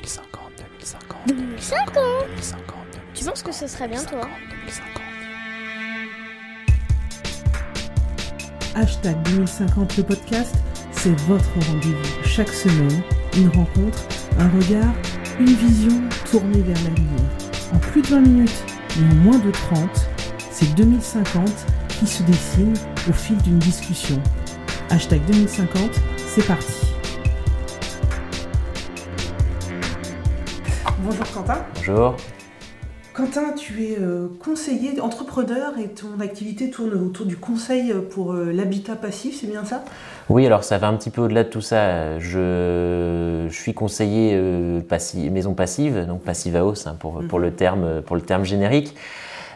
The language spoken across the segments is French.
2050, 2050, 2050 2050, Tu penses que ce serait bien, toi 2050. Hashtag 2050 le podcast, c'est votre rendez-vous. Chaque semaine, une rencontre, un regard, une vision tournée vers l'avenir. En plus de 20 minutes et en moins de 30, c'est 2050 qui se dessine au fil d'une discussion. Hashtag 2050, c'est parti. Bonjour Quentin. Bonjour. Quentin, tu es euh, conseiller, entrepreneur et ton activité tourne autour du conseil pour euh, l'habitat passif, c'est bien ça? Oui, alors ça va un petit peu au-delà de tout ça. Je, je suis conseiller euh, passi- maison passive, donc passive house hein, pour, pour, le terme, pour le terme générique.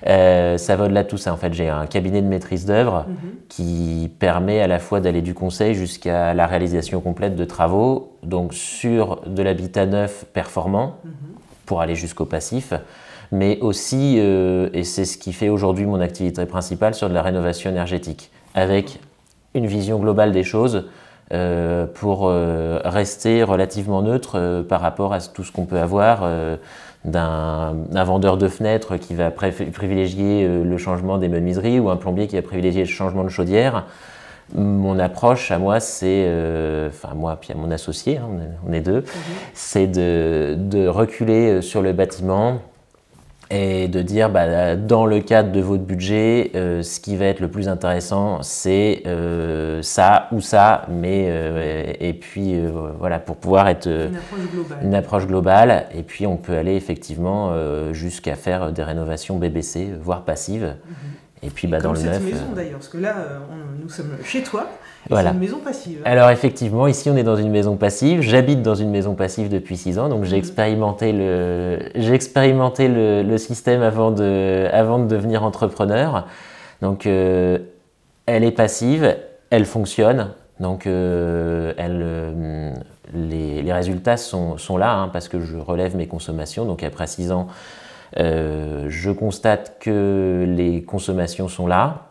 Euh, ça va au-delà de tout ça. En fait, j'ai un cabinet de maîtrise d'œuvre qui permet à la fois d'aller du conseil jusqu'à la réalisation complète de travaux, donc sur de l'habitat neuf performant, pour aller jusqu'au passif, mais aussi, euh, et c'est ce qui fait aujourd'hui mon activité principale, sur de la rénovation énergétique, avec une vision globale des choses euh, pour euh, rester relativement neutre par rapport à tout ce qu'on peut avoir d'un un vendeur de fenêtres qui va privilégier le changement des menuiseries ou un plombier qui va privilégier le changement de chaudière. Mon approche à moi, c'est, euh, enfin moi puis à mon associé, hein, on, est, deux, c'est de, de reculer euh, sur le bâtiment et de dire bah, dans le cadre de votre budget, euh, ce qui va être le plus intéressant, c'est euh, ça ou ça, mais euh, et puis euh, voilà pour pouvoir être euh, Une approche globale. une approche globale et puis on peut aller effectivement euh, jusqu'à faire des rénovations BBC, voire passives. Et puis bah, dans Comme le cette neuf. maison euh, d'ailleurs, parce que là, euh, on- nous sommes chez toi, et Voilà. c'est une maison passive. Alors effectivement, ici on est dans une maison passive. J'habite dans une maison passive depuis 6 ans, donc j'ai expérimenté le, j'ai expérimenté le, le système avant de, avant de devenir entrepreneur. Donc euh, elle est passive, elle fonctionne, donc euh, elle, euh, les, les résultats sont, sont là hein, parce que je relève mes consommations. Donc après 6 ans, euh, je constate que les consommations sont là.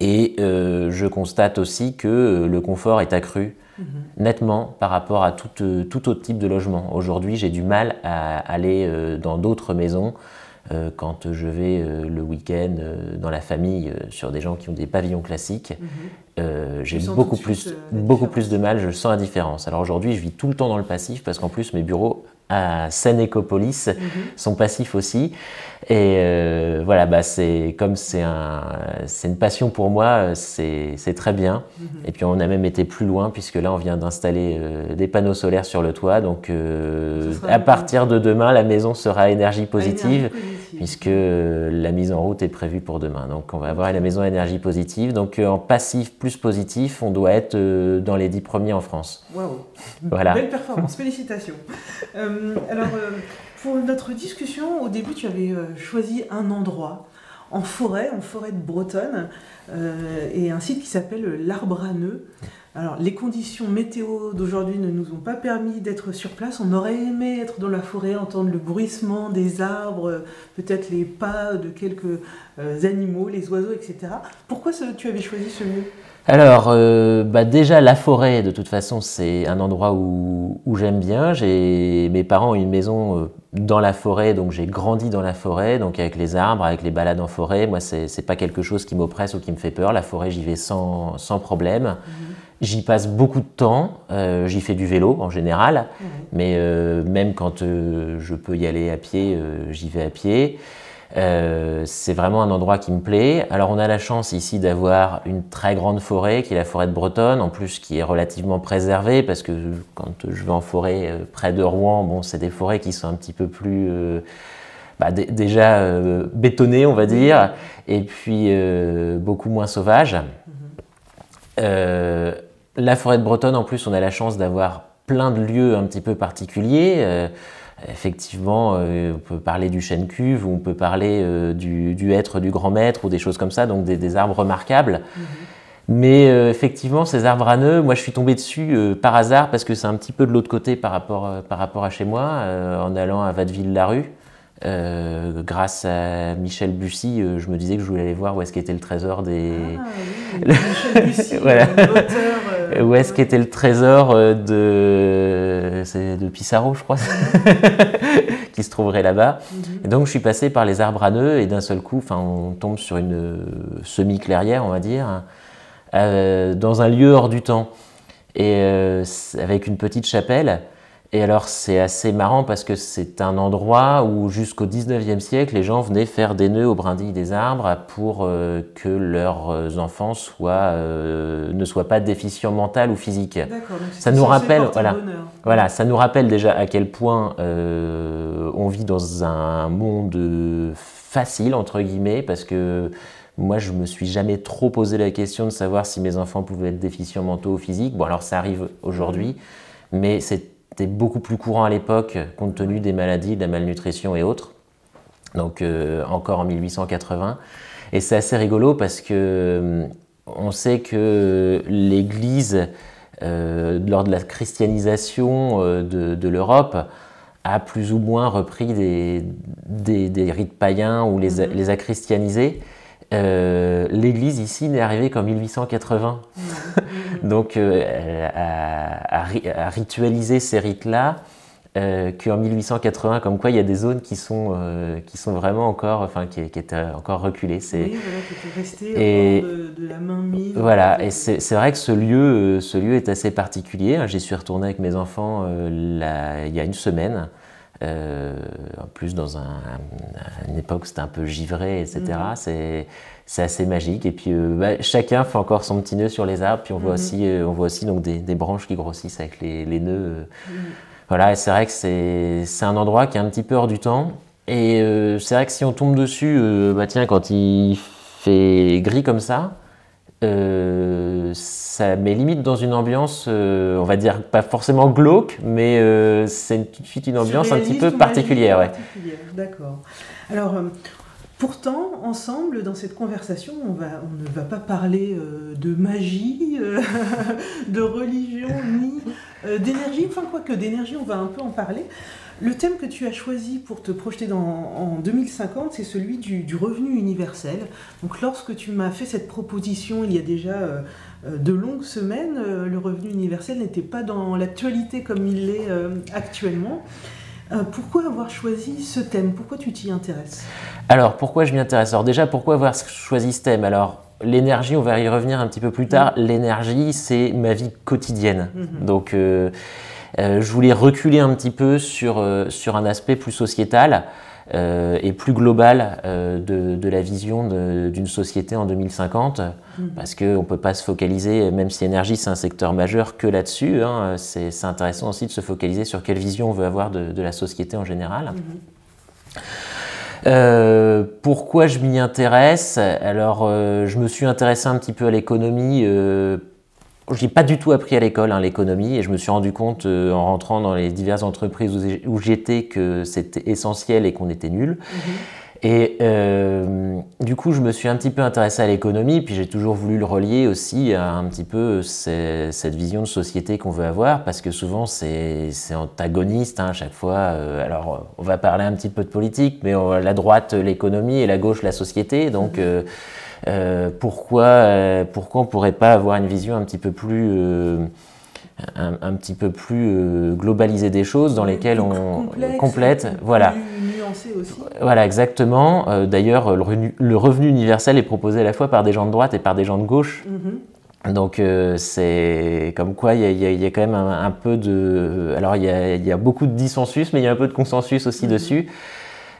Et euh, je constate aussi que euh, le confort est accru nettement par rapport à tout, tout autre type de logement. Aujourd'hui, j'ai du mal à aller dans d'autres maisons quand je vais le week-end dans la famille sur des gens qui ont des pavillons classiques. Euh, j'ai beaucoup plus, beaucoup plus de mal, je sens la différence. Alors aujourd'hui, je vis tout le temps dans le passif parce qu'en plus, mes bureaux à Seine-Écopolis sont passifs aussi. Et euh, voilà, bah c'est comme c'est un, c'est une passion pour moi, euh, c'est c'est très bien. Et puis on a même été plus loin puisque là on vient d'installer euh, des panneaux solaires sur le toit. Donc euh, à partir de demain, la maison sera positive énergie positive. Puisque euh, la mise en route est prévue pour demain. Donc on va avoir la maison énergie positive. Donc euh, en passif plus positif, on doit être euh, dans les dix premiers en France. Waouh, Voilà. belle performance, félicitations. Euh, alors, euh, pour notre discussion, au début, tu avais euh, choisi un endroit en forêt, en forêt de Bretonne, et un site qui s'appelle l'Arbre à Nœud. Alors, les conditions météo d'aujourd'hui ne nous ont pas permis d'être sur place. On aurait aimé être dans la forêt, entendre le bruissement des arbres, peut-être les pas de quelques euh, animaux, les oiseaux, etc. Pourquoi tu avais choisi ce lieu? Alors, euh, bah déjà, la forêt, de toute façon, c'est un endroit où, où j'aime bien. Mes parents ont une maison euh, dans la forêt, donc j'ai grandi dans la forêt, donc avec les arbres, avec les balades en forêt. Moi, c'est, pas quelque chose qui m'oppresse ou qui me fait peur. La forêt, j'y vais sans, sans problème. J'y passe beaucoup de temps. euh, j'y fais du vélo en général, mais euh, même quand euh, je peux y aller à pied, j'y vais à pied. C'est vraiment un endroit qui me plaît. Alors on a la chance ici d'avoir une très grande forêt qui est la forêt de Bretonne, en plus qui est relativement préservée parce que quand je vais en forêt près de Rouen, bon c'est des forêts qui sont un petit peu plus bah, dé- déjà bétonnées on va dire, et puis beaucoup moins sauvages. Euh, la forêt de Bretonne, en plus, on a la chance d'avoir plein de lieux un petit peu particuliers. Euh, effectivement, euh, on peut parler du chêne cuve, ou on peut parler euh, du, du hêtre du grand maître, ou des choses comme ça, donc des, des arbres remarquables. Mais euh, effectivement, ces arbres à nœuds, moi je suis tombé dessus euh, par hasard parce que c'est un petit peu de l'autre côté par rapport, euh, par rapport à chez moi, en allant à Vatteville-la-Rue. Euh, grâce à Michel Bussy, je me disais que je voulais aller voir où est-ce qu'était le trésor des, Ah oui, Michel Bussy, Voilà. l'auteur euh, où est-ce qu'était le trésor euh, de, c'est de Pissarro, je crois, qui se trouverait là-bas. Mhm. Et donc je suis passé par les arbres à nœuds et d'un seul coup, enfin, on tombe sur une euh, semi-clairière, on va dire, euh, dans un lieu hors du temps, et euh, avec une petite chapelle. Et alors c'est assez marrant parce que c'est un endroit où jusqu'au 19e siècle, les gens venaient faire des nœuds aux brindilles des arbres pour euh, que leurs enfants soient, euh, ne soient pas déficients mental ou physique. D'accord, donc Ça nous rappelle, voilà. Voilà, ça nous rappelle déjà à quel point euh, on vit dans un monde facile, entre guillemets, parce que moi, je me suis jamais trop posé la question de savoir si mes enfants pouvaient être déficients mentaux ou physiques. Bon, alors ça arrive aujourd'hui, mais c'était beaucoup plus courant à l'époque, compte tenu des maladies, de la malnutrition et autres. Donc, euh, encore en 1880. Et c'est assez rigolo parce que euh, on sait que l'Église, euh, lors de la christianisation de, de l'Europe, a plus ou moins repris des, des, des rites païens ou les, a- Mhm. les a christianisés. Euh, L'Église ici n'est arrivée qu'en 1880. Mhm. Donc, euh, elle a, a ri- a ritualisé ces rites-là euh, qu'en 1880, comme quoi il y a des zones qui sont, euh, qui sont vraiment encore, enfin, qui, qui étaient encore reculées. C'est, Oui, voilà, qui était resté Et- hors de, de la main mise. voilà, et c'est vrai que ce lieu, ce lieu est assez particulier. J'y suis retourné avec mes enfants euh, là, il y a une semaine. Euh, en plus, dans un, une époque, c'était un peu givré, etc. Mhm. C'est c'est assez magique. Et puis, euh, bah, chacun fait encore son petit nœud sur les arbres. Puis, on voit Mhm. aussi, euh, on voit aussi donc, des, des branches qui grossissent avec les, les nœuds. Mhm. Voilà, et c'est vrai que c'est un endroit qui est un petit peu hors du temps. Et euh, c'est vrai que si on tombe dessus, bah tiens, quand il fait gris comme ça, euh, ça met limite dans une ambiance, euh, on va dire pas forcément glauque, mais euh, c'est tout de suite une ambiance un petit peu particulière. Ouais. particulière, D'accord. Alors, pourtant, ensemble, dans cette conversation, on, ne va pas parler euh, de magie, euh, de religion, ni euh, d'énergie. Enfin, quoi que d'énergie, on va un peu en parler. Le thème que tu as choisi pour te projeter en 2050, c'est celui du, revenu universel. Donc, lorsque tu m'as fait cette proposition il y a déjà de longues semaines, le revenu universel n'était pas dans l'actualité comme il l'est actuellement. Euh, pourquoi avoir choisi ce thème? Pourquoi tu t'y intéresses? Alors, pourquoi je m'y intéresse? Alors déjà, pourquoi avoir choisi ce thème? Alors, l'énergie, on va y revenir un petit peu plus tard. L'énergie, c'est ma vie quotidienne. Mhm. Donc, euh, euh, je voulais reculer un petit peu sur, sur un aspect plus sociétal et plus global euh, de, de la vision d'une société en 2050. Mhm. Parce qu'on ne peut pas se focaliser, même si l'énergie c'est un secteur majeur, que là-dessus. hein. c'est intéressant aussi de se focaliser sur quelle vision on veut avoir de, de la société en général. Mhm. Euh, pourquoi je m'y intéresse? Alors, euh, je me suis intéressé un petit peu à l'économie. Euh, je n'ai pas du tout appris à l'école hein, l'économie et je me suis rendu compte euh, en rentrant dans les diverses entreprises où j'étais que c'était essentiel et qu'on était nul. Mhm. Et euh, du coup, je me suis un petit peu intéressé à l'économie, puis j'ai toujours voulu le relier aussi à un petit peu ces- cette vision de société qu'on veut avoir, parce que souvent c'est antagoniste hein, à chaque fois. Euh, alors, on va parler un petit peu de politique, mais on- la droite l'économie et la gauche la société. Donc, euh, euh, pourquoi, euh, pourquoi on pourrait pas avoir une vision un petit peu plus euh, un, un petit peu plus euh, globalisée des choses dans lesquelles on complexe, complète, voilà. nuancé aussi. Voilà, exactement. Euh, D'ailleurs, le, revenu- le revenu universel est proposé à la fois par des gens de droite et par des gens de gauche. Mhm. Donc, euh, c'est comme quoi il y, a- y y quand même un, un peu de. Alors, il y, a, il y a beaucoup de dissensus, mais il y a un peu de consensus aussi Mhm. dessus.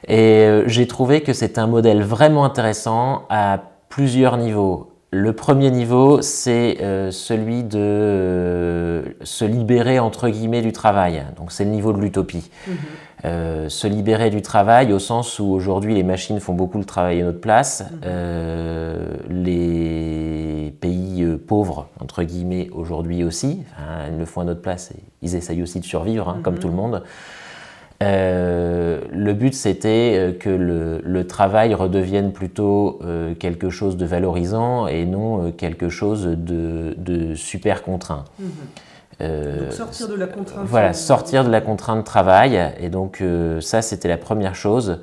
Et euh, j'ai trouvé que c'est un modèle vraiment intéressant à plusieurs niveaux. Le premier niveau, c'est euh, celui de euh, se libérer entre guillemets du travail. Donc, c'est le niveau de l'utopie. Mhm. Euh, se libérer du travail au sens où aujourd'hui les machines font beaucoup le travail à notre place. Mhm. Les pays pauvres, entre guillemets, aujourd'hui aussi, enfin, ils le font à notre place et ils essayent aussi de survivre, hein, comme Mhm. tout le monde. Euh, le but, c'était euh, que le, le travail redevienne plutôt euh, quelque chose de valorisant et non euh, quelque chose de, de super contraint. Mhm. Donc sortir de la contrainte. voilà, sortir de la contrainte travail. Et donc, ça, c'était la première chose.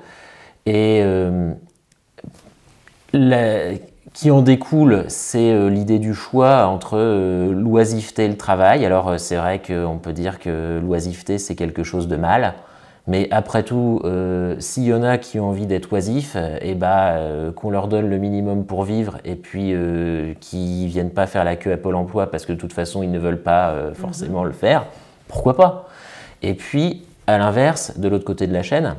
Et la- qui en découle, c'est l'idée du choix entre l'oisiveté et le travail. Alors c'est vrai qu'on peut dire que l'oisiveté c'est quelque chose de mal, mais après tout, s'il y en a qui ont envie d'être oisifs, et bah, qu'on leur donne le minimum pour vivre et puis qu'ils viennent pas faire la queue à Pôle Emploi parce que de toute façon ils ne veulent pas forcément le faire, pourquoi pas? Et puis à l'inverse, de l'autre côté de la chaîne,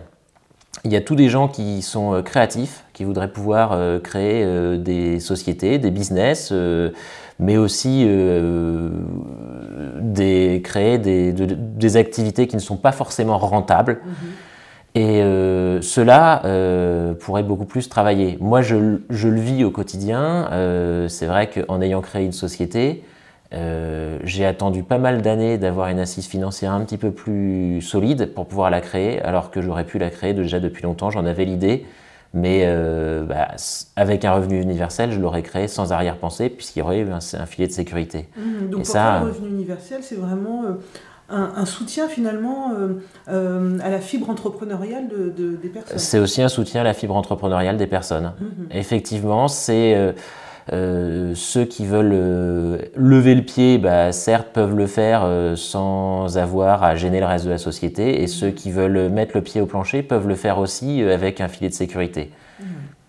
il y a tous des gens qui sont euh, créatifs, qui voudraient pouvoir euh, créer euh, des sociétés, des business, mais aussi des, créer des, des, activités qui ne sont pas forcément rentables. Mm-hmm. Et cela pourrait beaucoup plus travailler. Moi, je, je le vis au quotidien. C'est vrai qu'en ayant créé une société, euh, j'ai attendu pas mal d'années d'avoir une assise financière un petit peu plus solide pour pouvoir la créer, alors que j'aurais pu la créer déjà depuis longtemps, j'en avais l'idée, mais euh, bah, avec un revenu universel, je l'aurais créé sans arrière-pensée, puisqu'il y aurait eu un, filet de sécurité. Mmh, donc pour ça, le revenu universel, c'est vraiment euh, un, soutien finalement à la fibre entrepreneuriale de, des personnes. C'est aussi un soutien à la fibre entrepreneuriale des personnes. Mmh. Effectivement, c'est euh, ceux qui veulent euh, lever le pied, bah, certes, peuvent le faire euh, sans avoir à gêner le reste de la société, et ceux qui veulent mettre le pied au plancher peuvent le faire aussi avec un filet de sécurité. Mmh.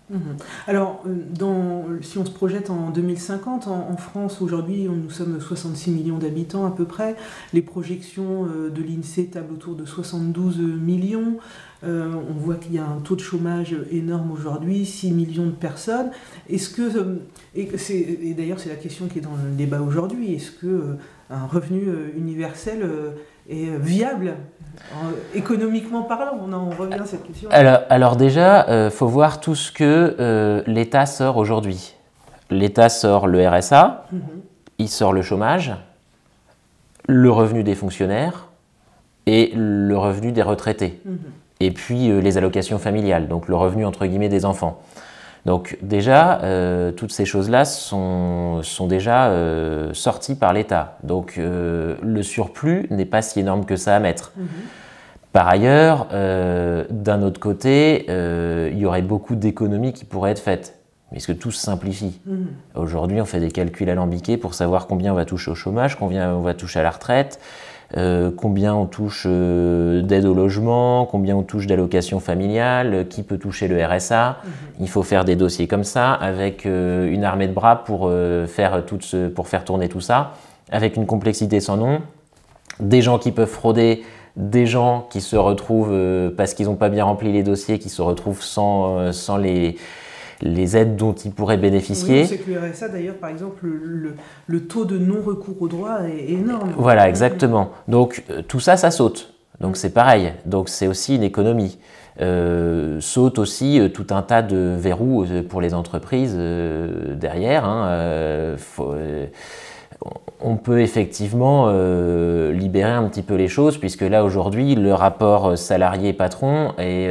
Mmh. Alors, dans, si on se projette en 2050, en, France, aujourd'hui, nous sommes 66 millions d'habitants à peu près. Les projections de l'INSEE tablent autour de 72 millions. Euh, on voit qu'il y a un taux de chômage énorme aujourd'hui, 6 millions de personnes. Est-ce que, euh, et, et d'ailleurs c'est la question qui est dans le débat aujourd'hui, est-ce que euh, un revenu universel est viable économiquement parlant? On en revient à cette question. Alors, alors déjà, il faut voir tout ce que l'État sort aujourd'hui. L'État sort le RSA, mhm. il sort le chômage, le revenu des fonctionnaires et le revenu des retraités. Mhm et puis euh, les allocations familiales, donc le revenu entre guillemets des enfants. Donc déjà, euh, toutes ces choses-là sont, sont, déjà euh, sorties par l'État. Donc le surplus n'est pas si énorme que ça à mettre. Mhm. Par ailleurs, d'un autre côté, il y aurait beaucoup d'économies qui pourraient être faites. Mais est-ce que tout se simplifie? Mhm. Aujourd'hui, on fait des calculs alambiqués pour savoir combien on va toucher au chômage, combien on va toucher à la retraite, euh, combien on touche euh, d'aide au logement, combien on touche d'allocations familiales, qui peut toucher le RSA. Mhm. Il faut faire des dossiers comme ça, avec euh, une armée de bras pour, faire tout pour faire tourner tout ça, avec une complexité sans nom, des gens qui peuvent frauder, des gens qui se retrouvent, parce qu'ils n'ont pas bien rempli les dossiers, qui se retrouvent sans, sans les les aides dont ils pourraient bénéficier. Oui, que le RSA, d'ailleurs, par exemple, le, taux de non-recours au droit est énorme. Voilà, exactement. Donc euh, tout ça, ça saute. Donc c'est pareil. Donc c'est aussi une économie. Euh, saute aussi euh, tout un tas de verrous pour les entreprises derrière. Hein, on peut effectivement libérer un petit peu les choses, puisque là aujourd'hui, le rapport salarié-patron est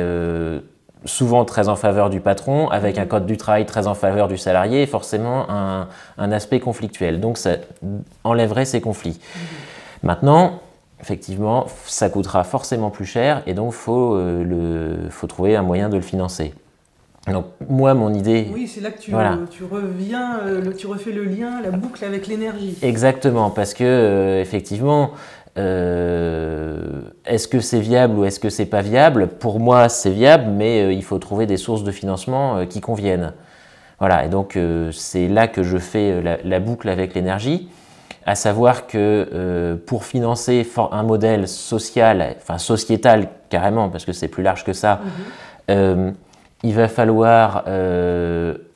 souvent très en faveur du patron, avec un code du travail très en faveur du salarié, et forcément un, aspect conflictuel. Donc ça enlèverait ces conflits. Maintenant, effectivement, ça coûtera forcément plus cher, et donc il faut, euh, faut trouver un moyen de le financer. Donc moi, mon idée... Oui, c'est là que tu, tu reviens, euh, tu refais le lien, la boucle avec l'énergie. Exactement, parce que euh, effectivement, euh, est-ce que c'est viable ou est-ce que c'est pas viable? Pour moi, c'est viable, mais euh, il faut trouver des sources de financement euh, qui conviennent. Voilà, et donc c'est là que je fais la, boucle avec l'énergie, à savoir que pour financer un modèle social, enfin sociétal carrément, parce que c'est plus large que ça, mhm. il va falloir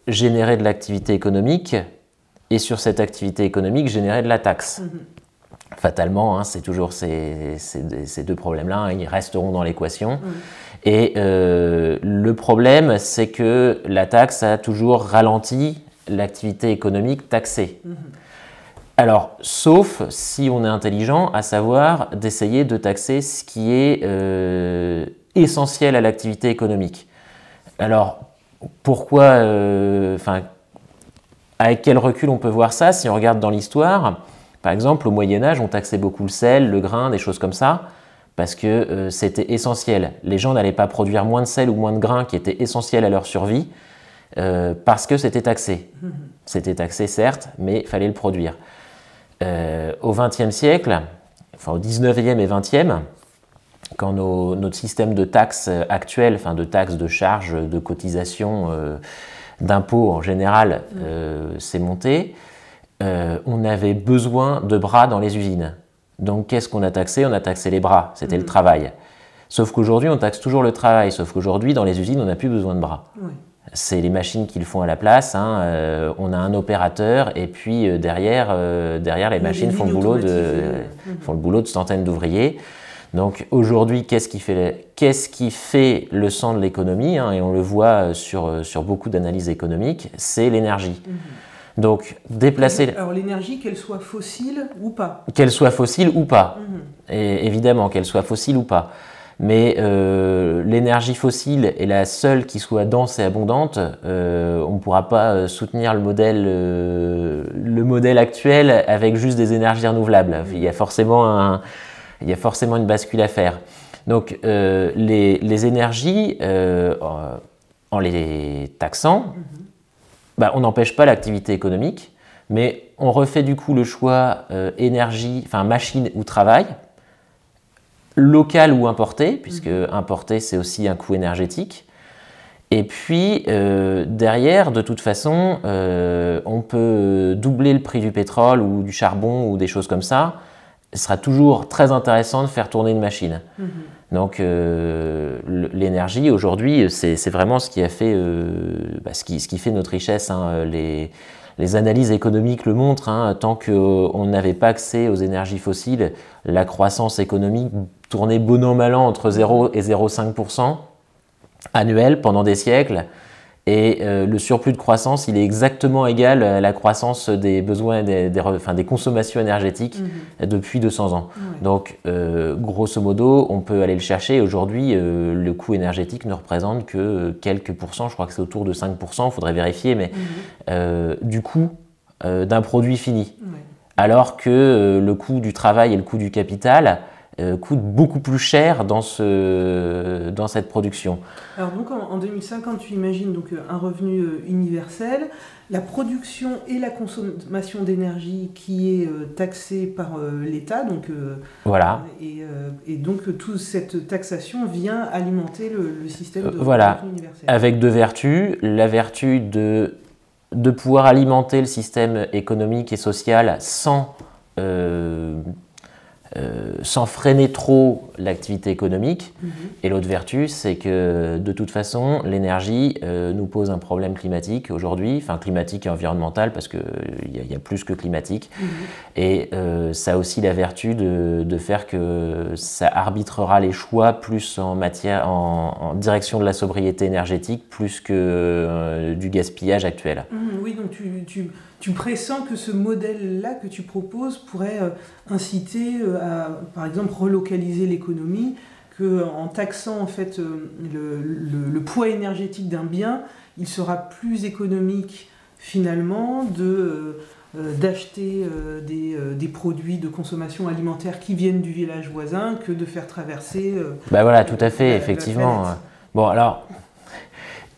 générer de l'activité économique et sur cette activité économique générer de la taxe. Mhm fatalement, hein, c'est toujours ces, deux problèmes-là, hein, ils resteront dans l'équation. Et euh, le problème, c'est que la taxe a toujours ralenti l'activité économique taxée. Mm-hmm. Alors, sauf si on est intelligent, à savoir d'essayer de taxer ce qui est euh, essentiel à l'activité économique. Alors, pourquoi, euh, enfin, avec quel recul on peut voir ça si on regarde dans l'histoire? Par exemple, au Moyen Âge, on taxait beaucoup le sel, le grain, des choses comme ça, parce que euh, c'était essentiel. Les gens n'allaient pas produire moins de sel ou moins de grain qui était essentiel à leur survie, euh, parce que c'était taxé. C'était taxé, certes, mais il fallait le produire. Euh, au XXe siècle, enfin au XIXe et XXe, quand nos- notre système de taxes actuel, enfin de taxes, de charges, de cotisations, d'impôts en général, euh, s'est monté, euh, on avait besoin de bras dans les usines. Donc qu'est-ce qu'on a taxé? On a taxé les bras, c'était le travail. Sauf qu'aujourd'hui, on taxe toujours le travail, sauf qu'aujourd'hui, dans les usines, on n'a plus besoin de bras. C'est les machines qui le font à la place. hein, euh, on a un opérateur et puis euh, derrière, euh, derrière les machines des font le, boulot de, automatisées. Font le boulot de centaines d'ouvriers. Donc aujourd'hui, qu'est-ce qui qui fait le sang de l'économie hein, Et on le voit sur, sur beaucoup d'analyses économiques, c'est l'énergie. Mhm. Donc déplacer, Alors l'énergie, qu'elle soit fossile ou pas. qu'elle soit fossile ou pas, Mhm. et évidemment qu'elle soit fossile ou pas. Mais euh, l'énergie fossile est la seule qui soit dense et abondante. Euh, on ne pourra pas euh, soutenir le modèle, euh, le modèle actuel avec juste des énergies renouvelables. Il y a forcément, un- il y a forcément une bascule à faire. Donc les, les énergies, en- en les taxant, bah, on n'empêche pas l'activité économique, mais on refait du coup le choix euh, énergie, enfin machine ou travail, local ou importé, puisque importé c'est aussi un coût énergétique. Et puis euh, derrière, de toute façon, euh, on peut doubler le prix du pétrole ou du charbon ou des choses comme ça. Ce sera toujours très intéressant de faire tourner une machine. Mhm. Donc euh, l'énergie aujourd'hui, c'est vraiment ce qui a fait, euh, bah, ce, qui, fait notre richesse. hein. Les, analyses économiques le montrent. hein. Tant qu'on n'avait pas accès aux énergies fossiles, la croissance économique tournait bon an entre 0 et 0,5% annuel pendant des siècles. Et euh, le surplus de croissance, il est exactement égal à la croissance des besoins, des, des re- enfin, des consommations énergétiques Mhm. depuis 200 ans. Ouais. Donc, euh, grosso modo, on peut aller le chercher. Aujourd'hui, euh, le coût énergétique ne représente que quelques pourcents, je crois que c'est autour de 5%, il faudrait vérifier, mais Mhm. du coût d'un produit fini. Ouais. Alors que le coût du travail et le coût du capital euh, coûtent beaucoup plus cher dans, ce, dans cette production. Alors donc en, en 2050, tu imagines donc euh, un revenu euh, universel, la production et la consommation d'énergie qui est euh, taxée par euh, l'État, donc euh, Voilà. et, et donc toute cette taxation vient alimenter le, le système de voilà. universel. Avec deux vertus. La vertu de, de pouvoir alimenter le système économique et social sans, euh, sans freiner trop l'activité économique. Mhm. Et l'autre vertu, c'est que de toute façon, l'énergie euh, nous pose un problème climatique aujourd'hui, enfin climatique et environnemental, parce qu'il y, y a plus que climatique. Mhm. Et euh, ça a aussi la vertu de, de faire que ça arbitrera les choix plus en, matière, en, en direction de la sobriété énergétique, plus que du gaspillage actuel. Mhm, oui, donc tu, tu, tu pressens que ce modèle-là que tu proposes pourrait euh, inciter euh, à, par exemple, relocaliser l'économie, que en taxant en fait euh, le, le- le poids énergétique d'un bien, il sera plus économique finalement de euh, d'acheter euh, des, euh, des produits de consommation alimentaire qui viennent du village voisin que de faire traverser. Bah voilà, tout à fait, effectivement. Bon, alors,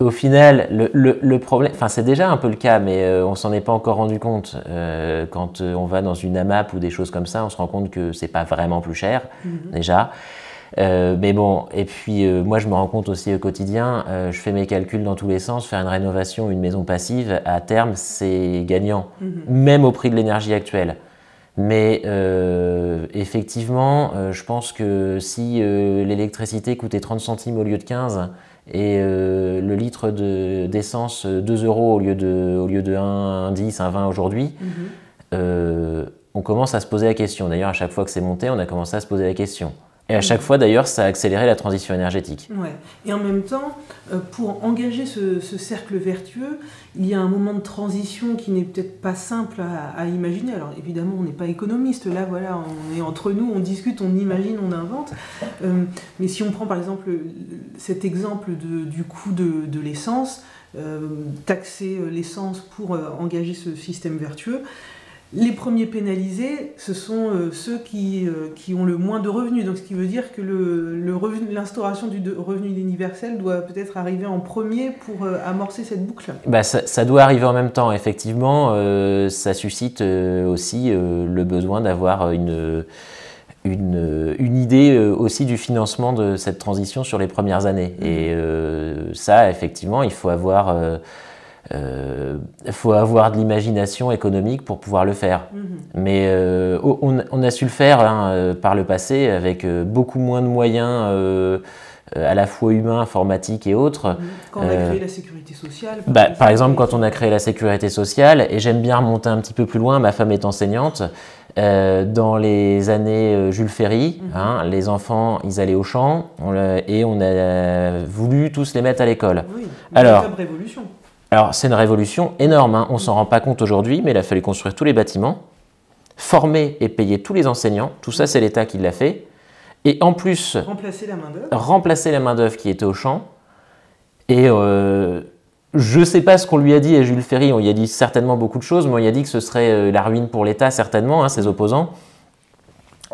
au final, le, le- le problème, enfin, c'est déjà un peu le cas, mais euh, on s'en est pas encore rendu compte. Euh, quand euh, on va dans une AMAP ou des choses comme ça, on se rend compte que c'est pas vraiment plus cher, Mhm. déjà. Mais bon, et puis moi je me rends compte aussi au quotidien, je fais mes calculs dans tous les sens, faire une rénovation, une maison passive, à terme c'est gagnant, Mhm. même au prix de l'énergie actuelle. Mais euh, effectivement, euh, je pense que si euh, l'électricité coûtait 30 centimes au lieu de 15 et euh, le litre de- d'essence euh, 2 euros au lieu de, au lieu de 1, 1, 10, 1, 20 aujourd'hui, Mhm. euh, on commence à se poser la question. D'ailleurs, à chaque fois que c'est monté, on a commencé à se poser la question. Et à chaque fois, d'ailleurs, ça a accéléré la transition énergétique. Ouais. Et en même temps, euh, pour engager ce, ce cercle vertueux, il y a un moment de transition qui n'est peut-être pas simple à, à imaginer. Alors évidemment, on n'est pas économiste, là voilà, on est entre nous, on discute, on imagine, on invente. Euh, mais si on prend par exemple le- cet exemple de- du coût de, de l'essence, euh, taxer l'essence pour engager ce système vertueux, les premiers pénalisés, ce sont euh, ceux qui, euh, qui ont le moins de revenus. Donc, ce qui veut dire que le, le l'instauration du de- revenu universel doit peut-être arriver en premier pour euh, amorcer cette boucle. Bah, ça, ça doit arriver en même temps, effectivement. ça suscite aussi le besoin d'avoir une, une, une idée aussi du financement de cette transition sur les premières années. Et euh, ça, effectivement, il faut avoir, euh, faut avoir de l'imagination économique pour pouvoir le faire. Mhm. Mais euh, on, on a su le faire hein, euh, par le passé avec euh, beaucoup moins de moyens euh, à la fois humains, informatiques et autres. Quand on a créé la sécurité sociale. Bah, par exemple, quand on a créé la sécurité sociale, et j'aime bien remonter un petit peu plus loin, ma femme est enseignante, euh, dans les années euh, Jules Ferry, Mhm. hein, les enfants, ils allaient au champ, on et on a voulu tous les mettre à l'école. Oui, une Alors- révolution. Alors, c'est une révolution énorme, hein, on s'en rend pas compte aujourd'hui, mais il a fallu construire tous les bâtiments, former et payer tous les enseignants, tout ça c'est l'État qui l'a fait, et en plus Remplacer la main-d'œuvre. remplacer la main-d'œuvre qui était au champ. Et euh, je ne sais pas ce qu'on lui a dit à Jules Ferry, on lui a dit certainement beaucoup de choses, mais on lui a dit que ce serait euh, la ruine pour l'État, certainement, hein, ses opposants.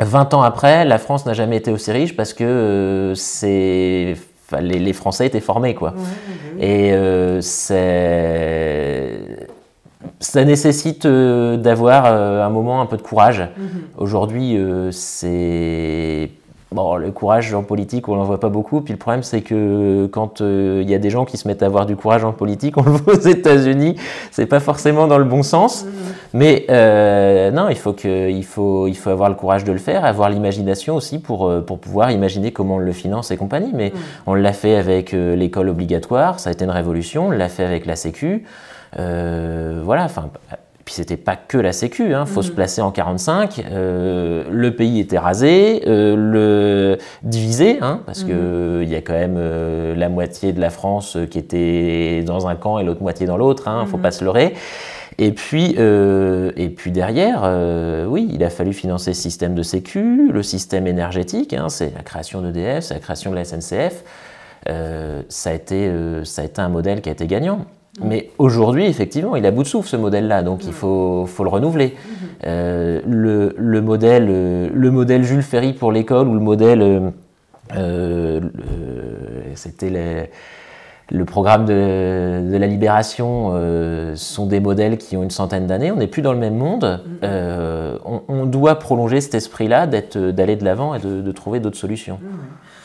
20 ans après, la France n'a jamais été aussi riche parce que euh, c'est- enfin, les, les Français étaient formés. Quoi. Ouais, ouais, ouais. Et euh, c'est- ça nécessite euh, d'avoir euh, un moment un peu de courage. Mhm. Aujourd'hui, euh, c'est. Bon, le courage en politique, on n'en voit pas beaucoup. Puis le problème, c'est que quand euh, il y a des gens qui se mettent à avoir du courage en politique, on le voit aux États-Unis, c'est pas forcément dans le bon sens. Mhm. Mais euh, non, il faut, que, il, faut, il faut avoir le courage de le faire, avoir l'imagination aussi pour, euh, pour pouvoir imaginer comment on le finance et compagnie. Mais Mhm. on l'a fait avec l'école obligatoire, ça a été une révolution, on l'a fait avec la Sécu. Euh, voilà, enfin. Puis c'était pas que la Sécu, il faut se Mhm. placer en 45. euh, le pays était rasé, euh, le divisé, hein, parce Mhm. que il y a quand même euh, la moitié de la France qui était dans un camp et l'autre moitié dans l'autre. Il faut Mhm. pas se leurrer. Et puis, euh, et puis derrière, euh, oui, il a fallu financer le système de sécu, le système énergétique, hein, c'est la création d'EDF, c'est la création de la SNCF. Euh, ça, a été, ça a été un modèle qui a été gagnant. Mais aujourd'hui, effectivement, il a bout de souffle ce modèle-là, donc il faut, faut le renouveler. Euh, le, le modèle, euh, le modèle Jules Ferry pour l'école ou le modèle, euh, euh, le- c'était le programme de, de la libération, euh, sont des modèles qui ont une centaine d'années. On n'est plus dans le même monde. Euh, on, on doit prolonger cet esprit-là, d'aller de l'avant et de, de trouver d'autres solutions.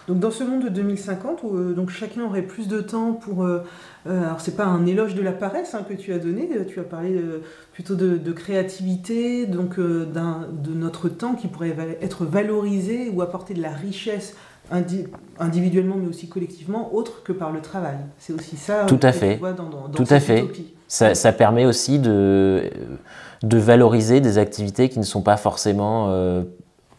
Donc dans ce monde de 2050, où euh, donc chacun aurait plus de temps pour... euh, euh, alors c'est pas un éloge de la paresse hein, que tu as donné, euh, tu as parlé euh, plutôt de, de créativité, donc euh, de notre temps qui pourrait être valorisé ou apporter de la richesse indi- individuellement mais aussi collectivement, autre que par le travail. C'est aussi ça Tout à que fait. tu vois dans, dans- dans Tout à fait. utopie. Ça, ça permet aussi de, de valoriser des activités qui ne sont pas forcément,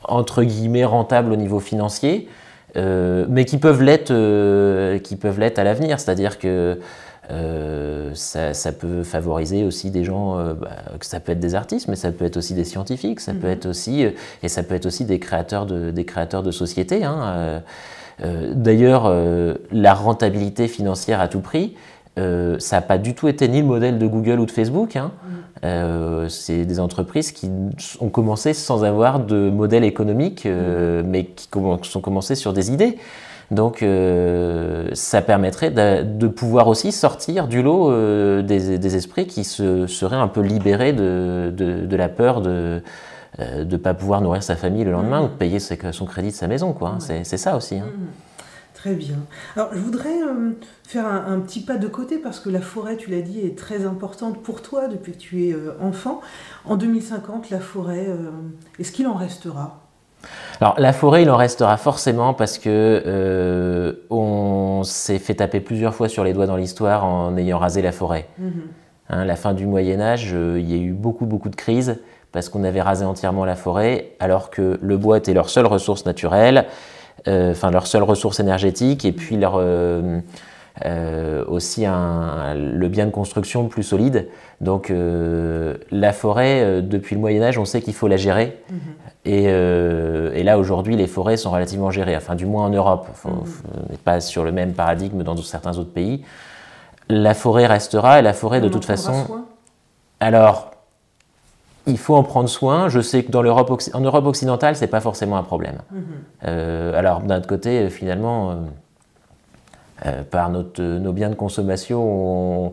entre guillemets, rentables au niveau financier, mais qui peuvent l'être euh, qui peuvent l'être à l'avenir. C'est-à-dire que euh, ça, ça peut favoriser aussi des gens, euh, bah, ça peut être des artistes, mais ça peut être aussi des scientifiques, ça peut Mhm. être aussi, euh, et ça peut être aussi des créateurs de, des créateurs de sociétés. hein, euh, euh, D'ailleurs, euh, la rentabilité financière à tout prix, euh, ça n'a pas du tout été ni le modèle de Google ou de Facebook. hein. Euh, c'est des entreprises qui ont commencé sans avoir de modèle économique, euh, mais qui sont commencées sur des idées. Donc, ça permettrait de, de pouvoir aussi sortir du lot des, des esprits qui se, seraient un peu libérés de, de- de la peur de ne pas pouvoir nourrir sa famille le lendemain Mhm. ou de payer son crédit de sa maison. quoi. hein. C'est ça aussi. hein. Très bien. Alors, je voudrais euh, faire un, un petit pas de côté parce que la forêt, tu l'as dit, est très importante pour toi depuis que tu es euh, enfant. En 2050, la forêt, euh, est-ce qu'il en restera? Alors la forêt, il en restera forcément parce que on s'est fait taper plusieurs fois sur les doigts dans l'histoire en ayant rasé la forêt. Hein, la fin du Moyen Âge, il y a eu beaucoup beaucoup de crises parce qu'on avait rasé entièrement la forêt alors que le bois était leur seule ressource naturelle, enfin leur seule ressource énergétique et puis leur euh, euh, aussi un, le bien de construction plus solide. Donc euh, la forêt, euh, depuis le Moyen Âge, on sait qu'il faut la gérer. Mhm. Et, euh, et là, aujourd'hui, les forêts sont relativement gérées, enfin, du moins en Europe. Faut- Mhm. on n'est pas sur le même paradigme dans certains autres pays. La forêt restera, et la forêt, de On toute façon. Alors, il faut en prendre soin. Je sais que dans l'Europe, en Europe occidentale, c'est pas forcément un problème. Mhm. Euh, alors d'un autre côté, euh, finalement, euh, par notre- nos biens de consommation, on,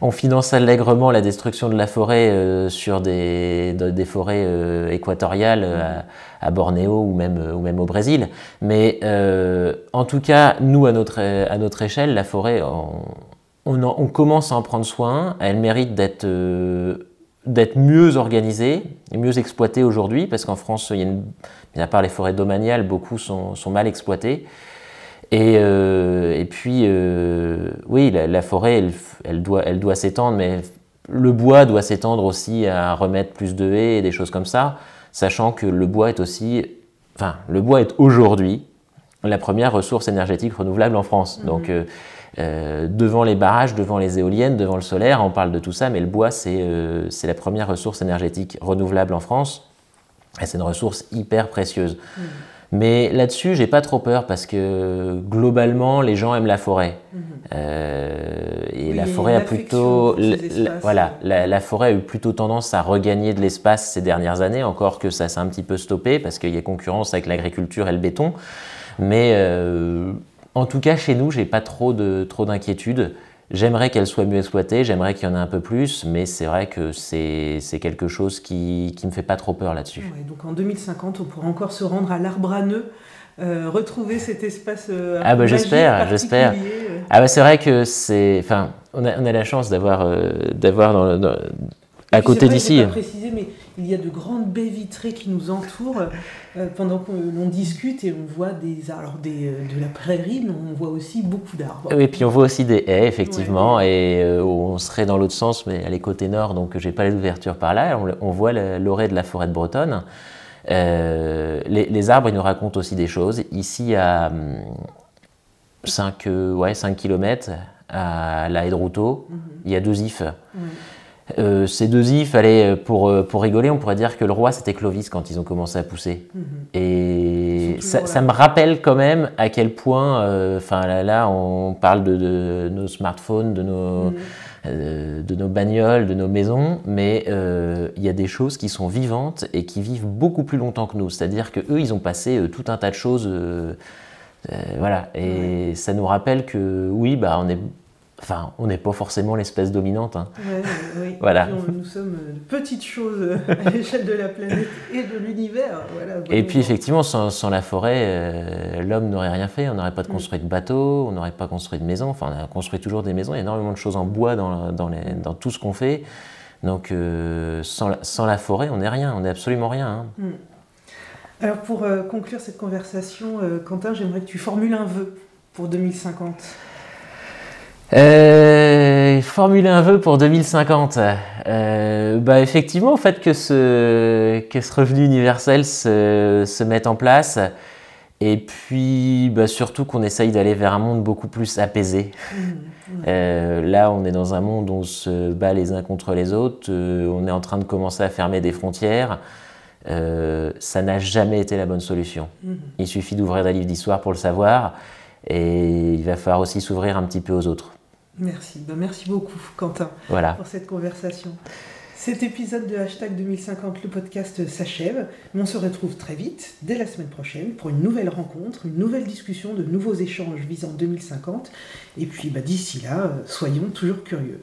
on finance allègrement la destruction de la forêt euh, sur des, de- des forêts équatoriales euh, à, à Bornéo ou même, ou même au Brésil. Mais en tout cas, nous, à notre, à notre échelle, la forêt, on, on en- on commence à en prendre soin. Elle mérite d'être d'être mieux organisée et mieux exploitée aujourd'hui, parce qu'en France, il y a une, à part les forêts domaniales, beaucoup sont, sont mal exploitées. Et, euh, et puis, euh, oui, la, la forêt, elle, elle doit, elle doit s'étendre, mais le bois doit s'étendre aussi à remettre plus de haies et des choses comme ça, sachant que le bois est aussi, enfin, le bois est aujourd'hui la première ressource énergétique renouvelable en France. Donc, euh, euh, devant les barrages, devant les éoliennes, devant le solaire, on parle de tout ça, mais le bois, c'est euh, la première ressource énergétique renouvelable en France. Et c'est une ressource hyper précieuse. Mais là-dessus, j'ai pas trop peur parce que globalement, les gens aiment la forêt. Euh, et Oui, la forêt a plutôt, la- la- voilà, la, la forêt a eu plutôt tendance à regagner de l'espace ces dernières années, encore que ça s'est un petit peu stoppé parce qu'il y a concurrence avec l'agriculture et le béton. Mais euh, en tout cas, chez nous, j'ai pas trop de trop d'inquiétude. J'aimerais qu'elle soit mieux exploitée, j'aimerais qu'il y en ait un peu plus, mais c'est vrai que c'est quelque chose qui qui me fait pas trop peur là-dessus. Ouais, donc en 2050, on pourra encore se rendre à l'arbre à nœud, euh, retrouver cet espace. euh, Ah bah, j'espère, j'espère. euh. Ah bah c'est vrai que c'est, enfin, on a, on a la chance d'avoir euh, d'avoir à côté d'ici. pas précisé, mais il y a de grandes baies vitrées qui nous entourent euh, pendant que l'on discute et on voit des, alors des, euh, de la prairie, mais on voit aussi beaucoup d'arbres. Oui, puis on voit aussi des haies, effectivement, et euh, on serait dans l'autre sens, mais elle est côté nord, donc j'ai pas les ouvertures par là. On, voit l'orée de la forêt de Bretonne. Euh, les, les arbres, ils nous racontent aussi des choses. Ici, à 5, ouais, 5 km, à la haie de Routot, Mhm. il y a deux ifs. Euh, ces deux ifs, allez, pour, euh, pour rigoler, on pourrait dire que le roi c'était Clovis quand ils ont commencé à pousser. Mhm. Et ça, me rappelle quand même à quel point, euh, enfin là, là, on parle de, de nos smartphones, de nos, Mhm. euh, de nos bagnoles, de nos maisons, mais euh, il y a des choses qui sont vivantes et qui vivent beaucoup plus longtemps que nous. C'est-à-dire que eux, ils ont passé euh, tout un tas de choses, euh, euh, voilà. Et ça nous rappelle que oui, bah on est, enfin, on n'est pas forcément l'espèce dominante. hein. Ouais, ouais, oui. Voilà. On- nous sommes euh, de petites choses euh, à l'échelle de la planète et de l'univers. Voilà, Et puis effectivement, sans, sans la forêt, euh, l'homme n'aurait rien fait. On n'aurait pas de construit de bateau, on n'aurait pas construit de maison. Enfin, on a construit toujours des maisons. Il y a énormément de choses en bois dans, dans, les- dans tout ce qu'on fait. Donc, euh, sans, la, sans la forêt, on n'est rien. On n'est absolument rien. hein. Alors pour euh, conclure cette conversation, Quentin, j'aimerais que tu formules un vœu pour 2050. Euh, formuler un vœu pour 2050. Euh, bah effectivement, le fait que ce, que ce revenu universel se, se mette en place, et puis bah, surtout qu'on essaye d'aller vers un monde beaucoup plus apaisé. Euh, là, on est dans un monde où on se bat les uns contre les autres, euh, on est en train de commencer à fermer des frontières. Euh, ça n'a jamais été la bonne solution. Mhm. Il suffit d'ouvrir des livres d'histoire pour le savoir, et il va falloir aussi s'ouvrir un petit peu aux autres. Merci, Ben, merci beaucoup Quentin Voilà. pour cette conversation. Cet épisode de Hashtag 2050, le podcast s'achève, mais on se retrouve très vite, dès la semaine prochaine, pour une nouvelle rencontre, une nouvelle discussion, de nouveaux échanges visant 2050. Et puis bah, d'ici là, euh, soyons toujours curieux.